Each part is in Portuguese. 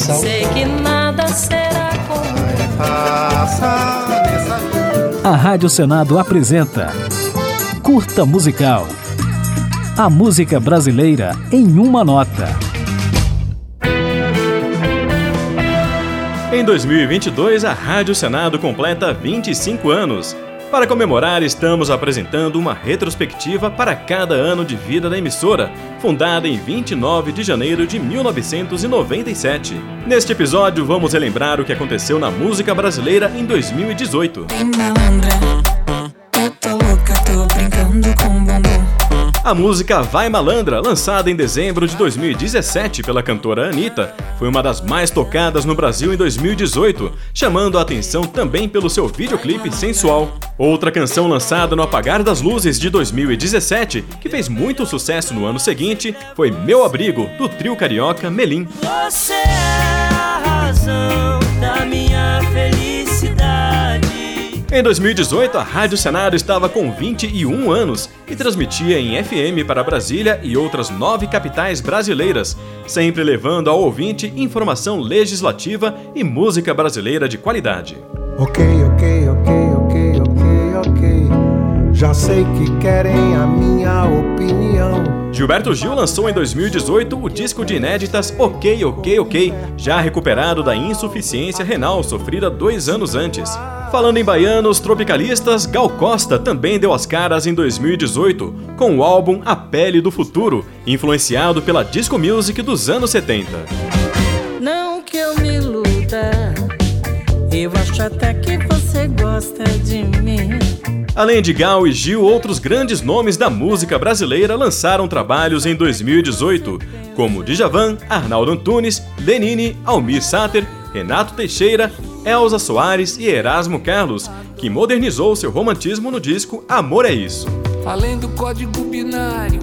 Sei que nada será como A Rádio Senado apresenta Curta Musical. A música brasileira em uma nota. Em 2022, a Rádio Senado completa 25 anos. Para comemorar, estamos apresentando uma retrospectiva para cada ano de vida da emissora, fundada em 29 de janeiro de 1997. Neste episódio, vamos relembrar o que aconteceu na música brasileira em 2018. A música Vai Malandra, lançada em dezembro de 2017 pela cantora Anitta, foi uma das mais tocadas no Brasil em 2018, chamando a atenção também pelo seu videoclipe sensual. Outra canção lançada no Apagar das Luzes de 2017, que fez muito sucesso no ano seguinte, foi Meu Abrigo, do trio carioca Melim. Você é a razão da minha felicidade. Em 2018, a Rádio Senado estava com 21 anos e transmitia em FM para Brasília e outras nove capitais brasileiras, sempre levando ao ouvinte informação legislativa e música brasileira de qualidade. Ok, ok. Já sei que querem a minha opinião. Gilberto Gil lançou em 2018 o disco de inéditas Ok, Ok, Ok, já recuperado da insuficiência renal sofrida dois anos antes. Falando em baianos tropicalistas, Gal Costa também deu as caras em 2018 com o álbum A Pele do Futuro, influenciado pela disco music dos anos 70. Não que eu me iluda, eu acho até que você gosta de mim. Além de Gal e Gil, outros grandes nomes da música brasileira lançaram trabalhos em 2018, como Djavan, Arnaldo Antunes, Lenine, Almir Sater, Renato Teixeira, Elza Soares e Erasmo Carlos, que modernizou seu romantismo no disco Amor é Isso. Além do código binário,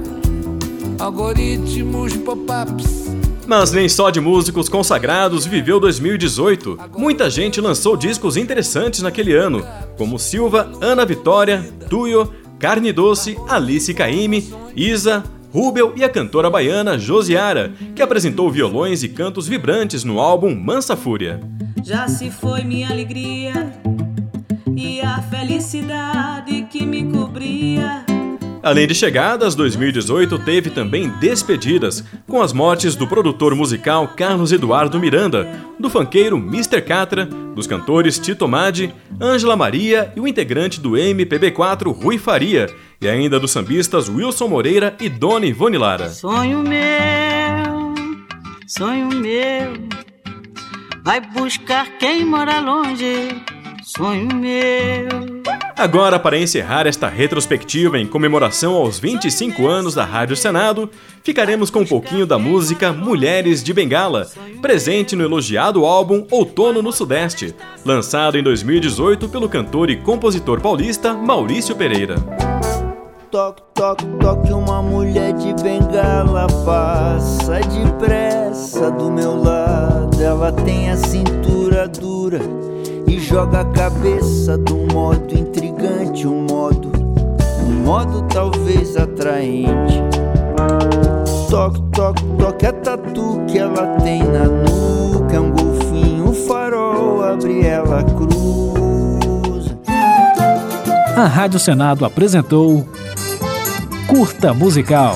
algoritmos pop-ups. Mas nem só de músicos consagrados viveu 2018. Muita gente lançou discos interessantes naquele ano, como Silva, Ana Vitória, Tuyo, Carne Doce, Alice Caime, Isa, Rubel e a cantora baiana Josiara, que apresentou violões e cantos vibrantes no álbum Mansa Fúria. Já se foi minha alegria e a felicidade que me cobria. Além de chegadas, 2018 teve também despedidas, com as mortes do produtor musical Carlos Eduardo Miranda, do funkeiro Mr. Catra, dos cantores Tito Madi, Ângela Maria e o integrante do MPB4 Rui Faria, e ainda dos sambistas Wilson Moreira e Dona Ivone Lara. Sonho meu, sonho meu, vai buscar quem mora longe, sonho meu. Agora, para encerrar esta retrospectiva em comemoração aos 25 anos da Rádio Senado, ficaremos com um pouquinho da música Mulheres de Bengala, presente no elogiado álbum Outono no Sudeste, lançado em 2018 pelo cantor e compositor paulista Maurício Pereira. Toque, toque, toque, uma mulher de bengala passa depressa do meu lado. Ela tem a cintura dura e joga a cabeça um modo modo talvez atraente. Toque, toque, toque a tatu que ela tem na nuca, é um golfinho, um farol, abre ela cruz. A Rádio Senado apresentou Curta Musical.